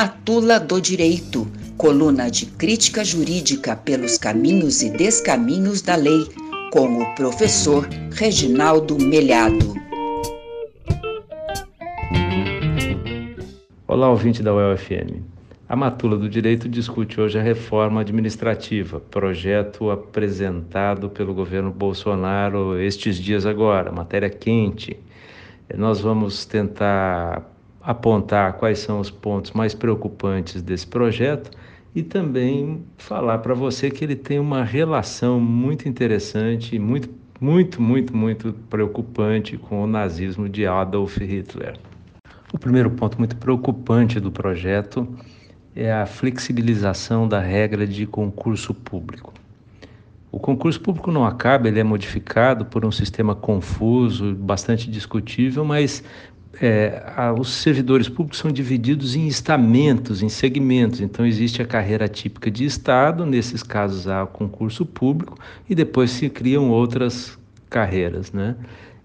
Matula do Direito, coluna de crítica jurídica pelos caminhos e descaminhos da lei, com o professor Reginaldo Melhado. Olá, ouvinte da UFM. A Matula do Direito discute hoje a reforma administrativa, projeto apresentado pelo governo Bolsonaro estes dias agora, matéria quente. Nós vamos tentar apontar quais são os pontos mais preocupantes desse projeto e também falar para você que ele tem uma relação muito interessante, muito, muito, muito, muito preocupante com o nazismo de Adolf Hitler. O primeiro ponto muito preocupante do projeto é a flexibilização da regra de concurso público. O concurso público não acaba, ele é modificado por um sistema confuso, bastante discutível, mas é, os servidores públicos são divididos em estamentos, em segmentos. Então, existe a carreira típica de Estado, nesses casos há concurso público, e depois se criam outras carreiras, né?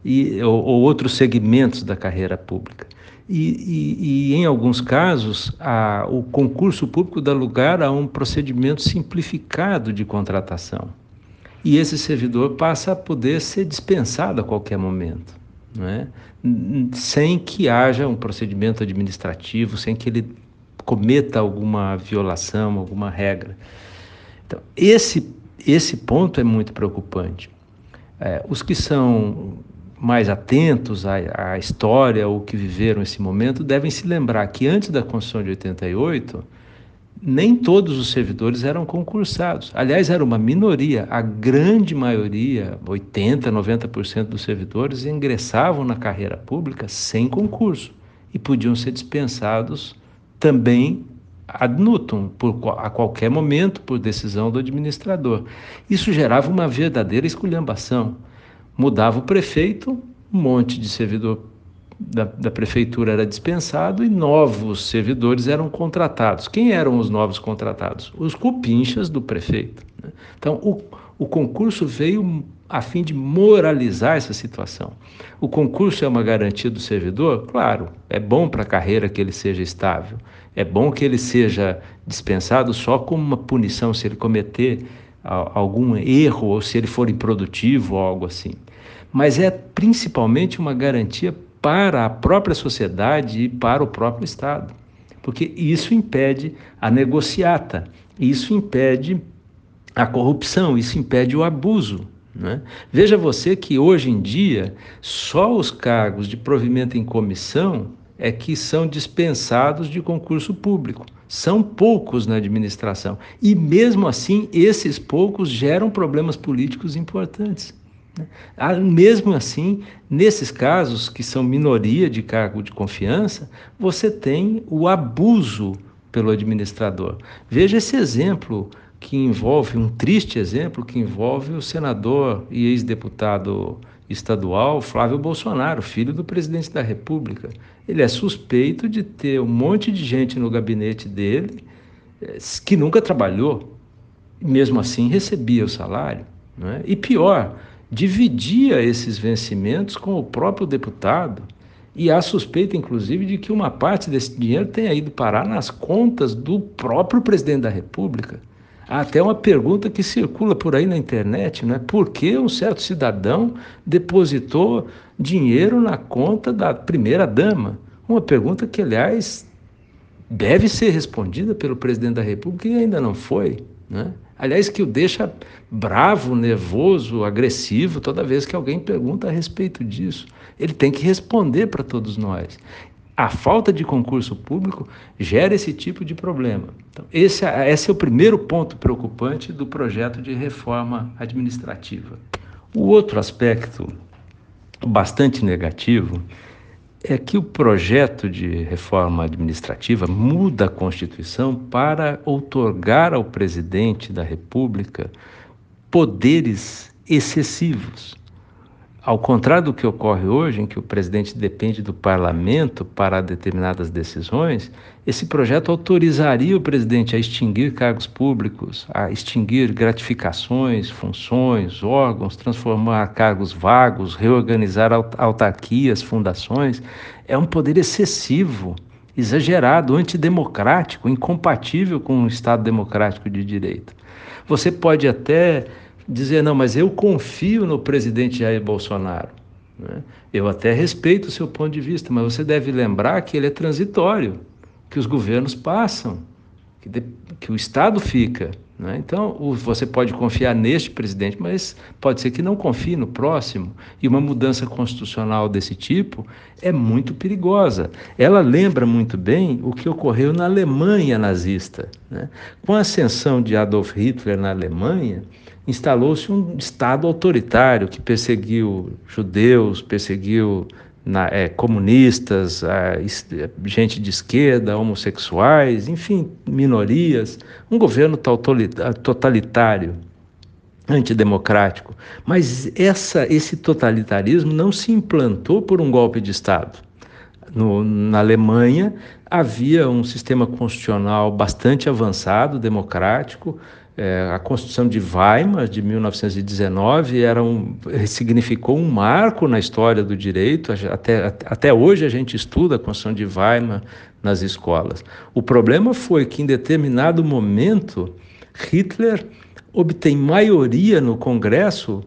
E, ou, ou outros segmentos da carreira pública. E, e, e, em alguns casos, a, o concurso público dá lugar a um procedimento simplificado de contratação. E esse servidor passa a poder ser dispensado a qualquer momento é? sem que haja um procedimento administrativo, sem que ele cometa alguma violação, alguma regra. Então, esse, esse ponto é muito preocupante. É, os que são mais atentos à, à história ou que viveram esse momento devem se lembrar que antes da Constituição de 88, nem todos os servidores eram concursados. Aliás, era uma minoria. A grande maioria, 80%, 90% dos servidores, ingressavam na carreira pública sem concurso e podiam ser dispensados também ad nutum, por, a qualquer momento, por decisão do administrador. Isso gerava uma verdadeira esculhambação. Mudava o prefeito, um monte de servidor da, da, prefeitura era dispensado e novos servidores eram contratados. Quem eram os novos contratados? Os cupinchas do prefeito. Né? Então, o, o concurso veio a fim de moralizar essa situação. O concurso é uma garantia do servidor? Claro, é bom para a carreira que ele seja estável. É bom que ele seja dispensado só como uma punição se ele cometer algum erro ou se ele for improdutivo ou algo assim. Mas é principalmente uma garantia para a própria sociedade e para o próprio Estado. Porque isso impede a negociata, isso impede a corrupção, isso impede o abuso. Né? Veja você que hoje em dia só os cargos de provimento em comissão é que são dispensados de concurso público. São poucos na administração. E mesmo assim, esses poucos geram problemas políticos importantes. Ah, mesmo assim, nesses casos, que são minoria de cargo de confiança, você tem o abuso pelo administrador. Veja esse exemplo que envolve, um triste exemplo, que envolve o senador e ex-deputado estadual Flávio Bolsonaro, filho do presidente da República. Ele é suspeito de ter um monte de gente no gabinete dele eh, que nunca trabalhou, e mesmo assim recebia o salário. É? E pior, dividia esses vencimentos com o próprio deputado. E há suspeita, inclusive, de que uma parte desse dinheiro tenha ido parar nas contas do próprio presidente da República. Há até uma pergunta que circula por aí na internet, não é? Por que um certo cidadão depositou dinheiro na conta da primeira dama? Uma pergunta que, aliás, deve ser respondida pelo presidente da República e ainda não foi, né? Aliás, que o deixa bravo, nervoso, agressivo toda vez que alguém pergunta a respeito disso. Ele tem que responder para todos nós. A falta de concurso público gera esse tipo de problema. Então, esse, é, esse é o primeiro ponto preocupante do projeto de reforma administrativa. O outro aspecto bastante negativo é que o projeto de reforma administrativa muda a Constituição para outorgar ao presidente da República poderes excessivos. Ao contrário do que ocorre hoje, em que o presidente depende do parlamento para determinadas decisões, esse projeto autorizaria o presidente a extinguir cargos públicos, a extinguir gratificações, funções, órgãos, transformar cargos vagos, reorganizar autarquias, fundações. É um poder excessivo exagerado, antidemocrático, incompatível com um Estado democrático de direito. Você pode até dizer, não, mas eu confio no presidente Jair Bolsonaro. Né? Eu até respeito o seu ponto de vista, mas você deve lembrar que ele é transitório, que os governos passam, que, de, que o Estado fica. Né? Então, você pode confiar neste presidente, mas pode ser que não confie no próximo. E uma mudança constitucional desse tipo é muito perigosa. Ela lembra muito bem o que ocorreu na Alemanha nazista. Né? Com a ascensão de Adolf Hitler na Alemanha, instalou-se um Estado autoritário que perseguiu judeus, perseguiu na, é, comunistas, a, gente de esquerda, homossexuais, enfim, minorias, um governo totalitário, antidemocrático. Mas essa, esse totalitarismo não se implantou por um golpe de Estado. No, na Alemanha havia um sistema constitucional bastante avançado, democrático, é, a Constituição de Weimar, de 1919, era um, significou um marco na história do direito. Até, até hoje a gente estuda a Constituição de Weimar nas escolas. O problema foi que, em determinado momento, Hitler obtém maioria no Congresso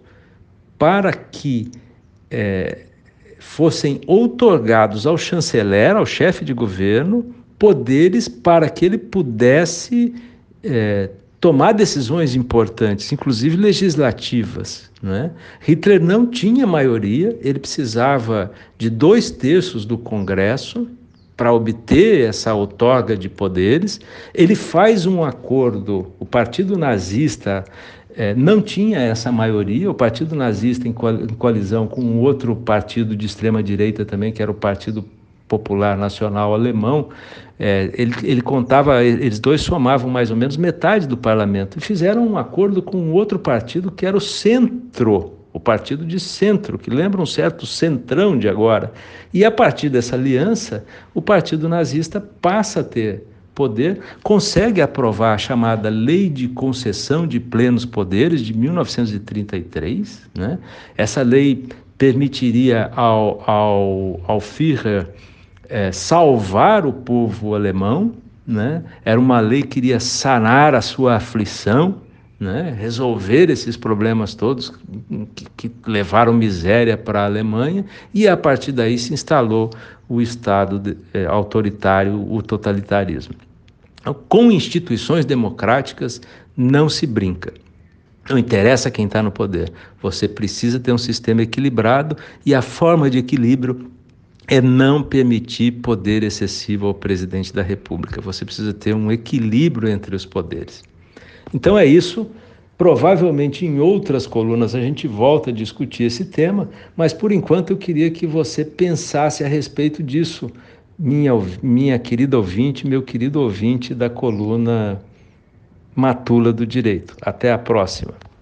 para que é, fossem outorgados ao chanceler, ao chefe de governo, poderes para que ele pudesse. É, tomar decisões importantes, inclusive legislativas. Né? Hitler não tinha maioria, ele precisava de dois terços do Congresso para obter essa outorga de poderes. Ele faz um acordo, o Partido Nazista eh, não tinha essa maioria, o Partido Nazista, em coalizão com um outro partido de extrema-direita também, que era o Partido Popular Nacional Alemão, é, ele, ele, contava, eles dois somavam mais ou menos metade do parlamento e fizeram um acordo com outro partido que era o Centro, o partido de centro, que lembra um certo centrão de agora. E a partir dessa aliança, o partido nazista passa a ter poder, consegue aprovar a chamada Lei de Concessão de Plenos Poderes de 1933. Né? Essa lei permitiria ao, ao, ao Führer é, salvar o povo alemão, né? era uma lei que queria sanar a sua aflição, né? resolver esses problemas todos que, que levaram miséria para a Alemanha, e a partir daí se instalou o Estado de, é, autoritário, o totalitarismo. Então, com instituições democráticas não se brinca. Não interessa quem está no poder. Você precisa ter um sistema equilibrado e a forma de equilíbrio é não permitir poder excessivo ao presidente da República. Você precisa ter um equilíbrio entre os poderes. Então é isso. Provavelmente em outras colunas a gente volta a discutir esse tema, mas por enquanto eu queria que você pensasse a respeito disso, minha, minha querida ouvinte, meu querido ouvinte da coluna Matula do Direito. Até a próxima.